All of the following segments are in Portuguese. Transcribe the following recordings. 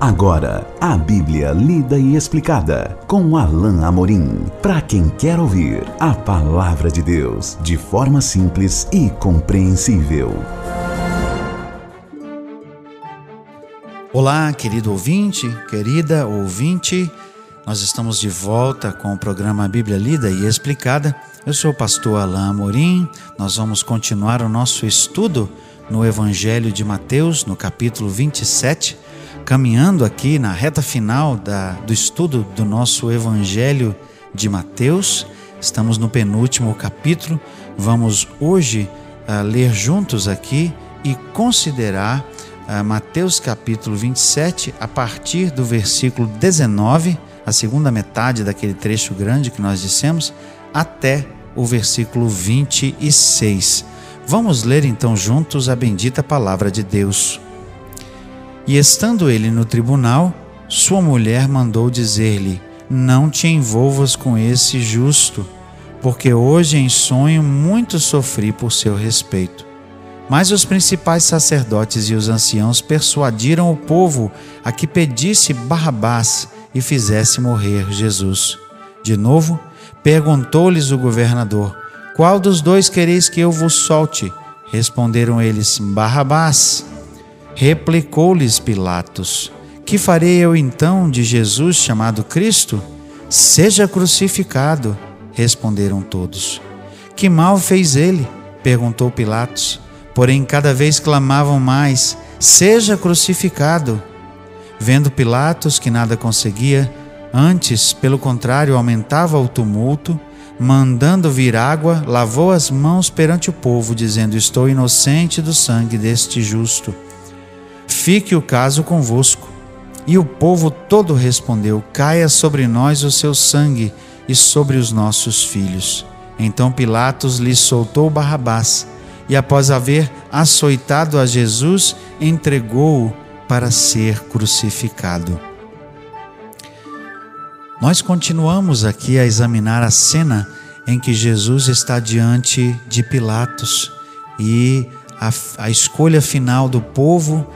Agora, a Bíblia lida e explicada com Alain Amorim. Para quem quer ouvir a palavra de Deus de forma simples e compreensível. Olá, querido ouvinte, querida ouvinte. Nós estamos de volta com o programa Bíblia Lida e Explicada. Eu sou o pastor Alain Amorim. Nós vamos continuar o nosso estudo no Evangelho de Mateus, no capítulo 27 caminhando aqui na reta final da, do estudo do nosso Evangelho de Mateus. Estamos no penúltimo capítulo. Vamos hoje uh, ler juntos aqui e considerar uh, Mateus capítulo 27, a partir do versículo 19, a segunda metade daquele trecho grande que nós dissemos, até o versículo 26. Vamos ler então juntos a bendita palavra de Deus. E estando ele no tribunal, sua mulher mandou dizer-lhe: Não te envolvas com esse justo, porque hoje em sonho muito sofri por seu respeito. Mas os principais sacerdotes e os anciãos persuadiram o povo a que pedisse Barrabás e fizesse morrer Jesus. De novo, perguntou-lhes o governador: Qual dos dois quereis que eu vos solte? Responderam eles: Barrabás. Replicou-lhes Pilatos: Que farei eu então de Jesus chamado Cristo? Seja crucificado. Responderam todos. Que mal fez ele? perguntou Pilatos. Porém, cada vez clamavam mais: Seja crucificado. Vendo Pilatos que nada conseguia, antes, pelo contrário, aumentava o tumulto, mandando vir água, lavou as mãos perante o povo, dizendo: Estou inocente do sangue deste justo fique o caso convosco. E o povo todo respondeu: Caia sobre nós o seu sangue e sobre os nossos filhos. Então Pilatos lhe soltou Barrabás, e após haver açoitado a Jesus, entregou-o para ser crucificado. Nós continuamos aqui a examinar a cena em que Jesus está diante de Pilatos e a, a escolha final do povo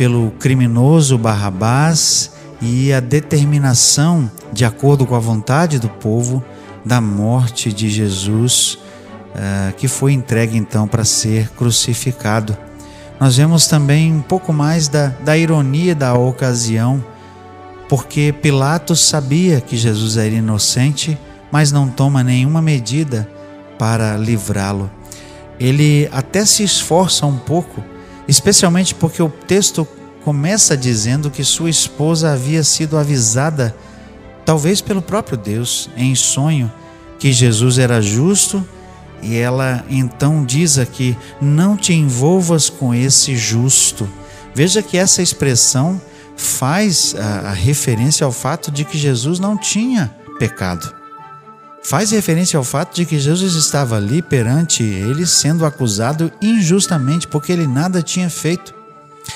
pelo criminoso Barrabás e a determinação, de acordo com a vontade do povo, da morte de Jesus, uh, que foi entregue então para ser crucificado. Nós vemos também um pouco mais da, da ironia da ocasião, porque Pilatos sabia que Jesus era inocente, mas não toma nenhuma medida para livrá-lo. Ele até se esforça um pouco especialmente porque o texto começa dizendo que sua esposa havia sido avisada, talvez pelo próprio Deus, em sonho, que Jesus era justo, e ela então diz aqui: Não te envolvas com esse justo. Veja que essa expressão faz a, a referência ao fato de que Jesus não tinha pecado faz referência ao fato de que Jesus estava ali perante eles sendo acusado injustamente porque ele nada tinha feito.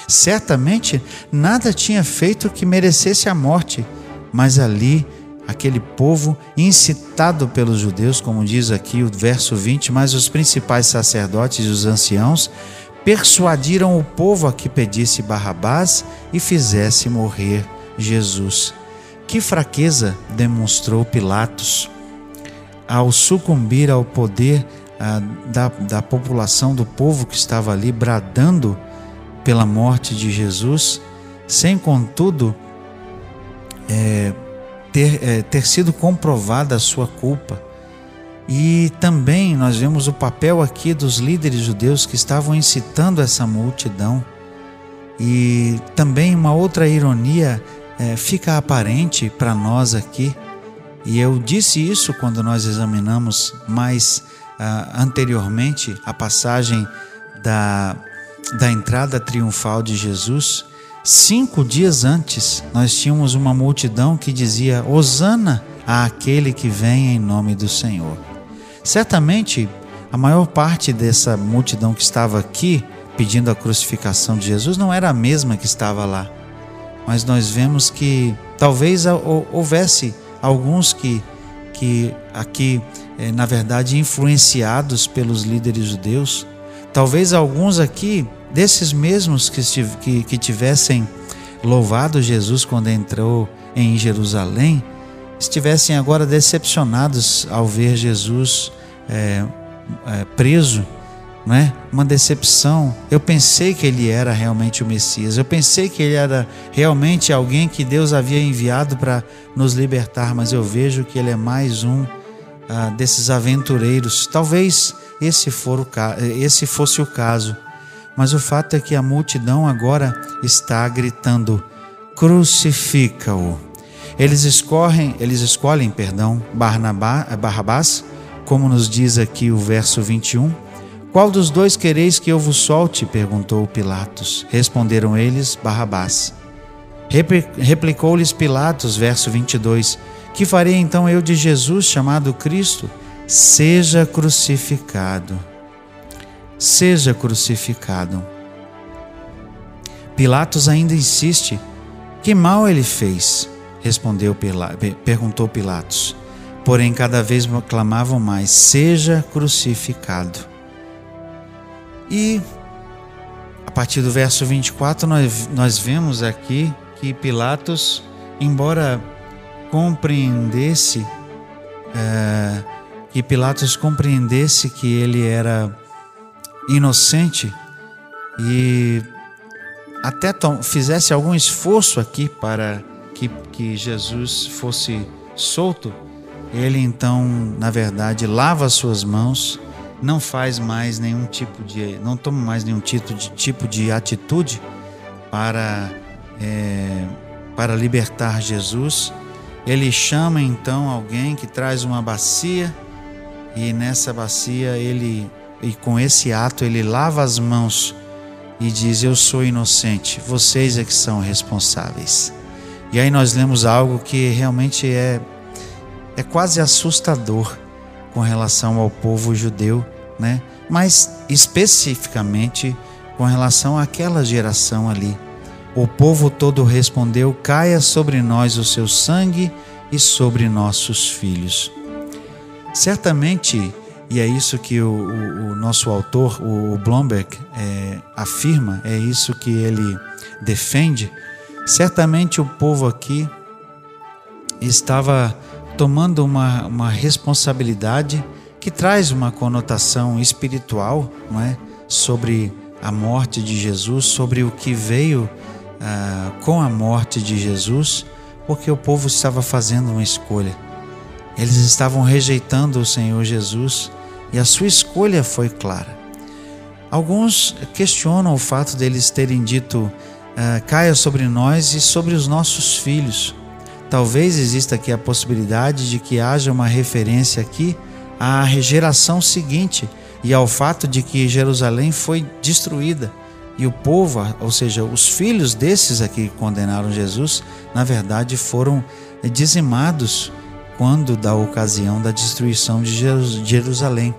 Certamente nada tinha feito que merecesse a morte, mas ali aquele povo incitado pelos judeus, como diz aqui o verso 20, mas os principais sacerdotes e os anciãos persuadiram o povo a que pedisse Barrabás e fizesse morrer Jesus. Que fraqueza demonstrou Pilatos ao sucumbir ao poder ah, da, da população, do povo que estava ali bradando pela morte de Jesus, sem contudo é, ter, é, ter sido comprovada a sua culpa. E também nós vemos o papel aqui dos líderes judeus que estavam incitando essa multidão. E também uma outra ironia é, fica aparente para nós aqui e eu disse isso quando nós examinamos mais uh, anteriormente a passagem da, da entrada triunfal de Jesus. Cinco dias antes, nós tínhamos uma multidão que dizia: Hosana àquele que vem em nome do Senhor. Certamente, a maior parte dessa multidão que estava aqui pedindo a crucificação de Jesus não era a mesma que estava lá. Mas nós vemos que talvez houvesse alguns que, que aqui, é, na verdade, influenciados pelos líderes judeus, talvez alguns aqui, desses mesmos que, que, que tivessem louvado Jesus quando entrou em Jerusalém, estivessem agora decepcionados ao ver Jesus é, é, preso, não é? Uma decepção. Eu pensei que ele era realmente o Messias. Eu pensei que ele era realmente alguém que Deus havia enviado para nos libertar, mas eu vejo que ele é mais um ah, desses aventureiros. Talvez esse, for o, esse fosse o caso. Mas o fato é que a multidão agora está gritando: crucifica-o. Eles escorrem, eles escolhem, perdão, Barnabá, Barrabás, como nos diz aqui o verso 21. Qual dos dois quereis que eu vos solte? perguntou Pilatos. Responderam eles, Barrabás. Replicou-lhes Pilatos, verso 22. Que farei então eu de Jesus, chamado Cristo? Seja crucificado. Seja crucificado. Pilatos ainda insiste. Que mal ele fez? Respondeu perguntou Pilatos. Porém, cada vez clamavam mais: Seja crucificado. E a partir do verso 24, nós, nós vemos aqui que Pilatos, embora compreendesse, é, que Pilatos compreendesse que ele era inocente e até fizesse algum esforço aqui para que, que Jesus fosse solto, ele então, na verdade, lava as suas mãos, não faz mais nenhum tipo de, não toma mais nenhum tipo de, tipo de atitude para, é, para libertar Jesus. Ele chama então alguém que traz uma bacia e nessa bacia ele e com esse ato ele lava as mãos e diz: Eu sou inocente, vocês é que são responsáveis. E aí nós lemos algo que realmente é, é quase assustador com relação ao povo judeu, né? mas especificamente com relação àquela geração ali. O povo todo respondeu: Caia sobre nós o seu sangue e sobre nossos filhos. Certamente, e é isso que o, o, o nosso autor, o Blomberg, é, afirma, é isso que ele defende Certamente o povo aqui estava tomando uma, uma responsabilidade que traz uma conotação espiritual, não é? Sobre a morte de Jesus, sobre o que veio ah, com a morte de Jesus, porque o povo estava fazendo uma escolha. Eles estavam rejeitando o Senhor Jesus e a sua escolha foi clara. Alguns questionam o fato deles terem dito uh, caia sobre nós e sobre os nossos filhos. Talvez exista aqui a possibilidade de que haja uma referência aqui à geração seguinte e ao fato de que Jerusalém foi destruída e o povo, ou seja, os filhos desses aqui que condenaram Jesus, na verdade foram dizimados quando da ocasião da destruição de Jerusalém.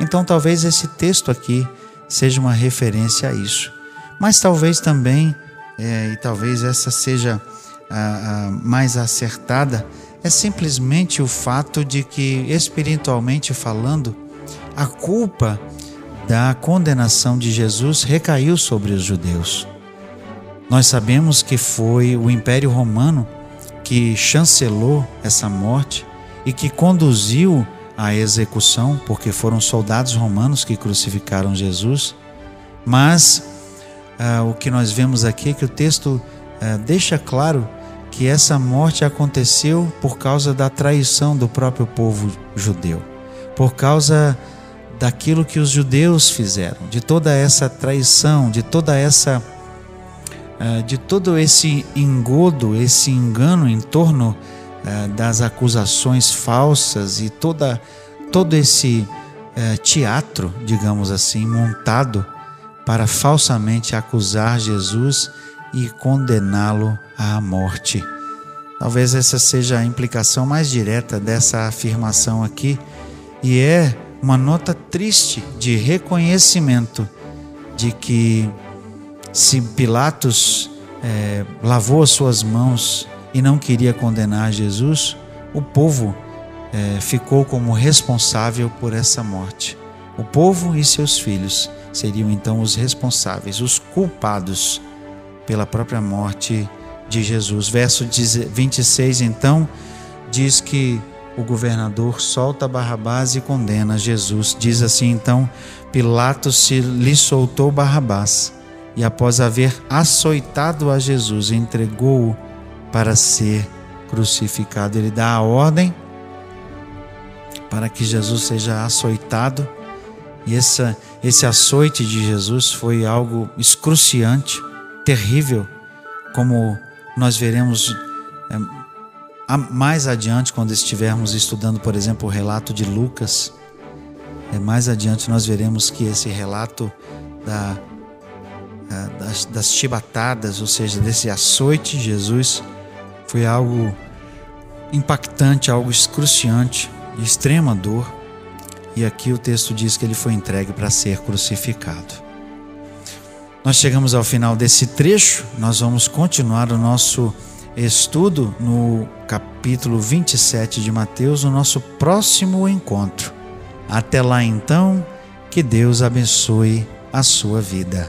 Então talvez esse texto aqui seja uma referência a isso. Mas talvez também é, e talvez essa seja a, a mais acertada, é simplesmente o fato de que, espiritualmente falando, a culpa da condenação de Jesus recaiu sobre os judeus. Nós sabemos que foi o Império Romano que chancelou essa morte e que conduziu à execução, porque foram soldados romanos que crucificaram Jesus, mas ah, o que nós vemos aqui é que o texto ah, deixa claro que essa morte aconteceu por causa da traição do próprio povo judeu, por causa daquilo que os judeus fizeram, de toda essa traição, de toda essa ah, de todo esse engodo, esse engano em torno ah, das acusações falsas e toda todo esse ah, teatro, digamos assim, montado para falsamente acusar Jesus e condená-lo à morte. Talvez essa seja a implicação mais direta dessa afirmação aqui, e é uma nota triste de reconhecimento de que se Pilatos é, lavou as suas mãos e não queria condenar Jesus, o povo é, ficou como responsável por essa morte. O povo e seus filhos seriam então os responsáveis, os culpados pela própria morte de Jesus. Verso 26 então diz que o governador solta Barrabás e condena Jesus. Diz assim então: Pilatos se lhe soltou Barrabás e, após haver açoitado a Jesus, entregou-o para ser crucificado. Ele dá a ordem para que Jesus seja açoitado. E essa, esse açoite de Jesus foi algo excruciante, terrível, como nós veremos é, mais adiante, quando estivermos estudando, por exemplo, o relato de Lucas. É, mais adiante nós veremos que esse relato da, das, das chibatadas, ou seja, desse açoite de Jesus, foi algo impactante, algo excruciante, de extrema dor. E aqui o texto diz que ele foi entregue para ser crucificado. Nós chegamos ao final desse trecho, nós vamos continuar o nosso estudo no capítulo 27 de Mateus, no nosso próximo encontro. Até lá então, que Deus abençoe a sua vida.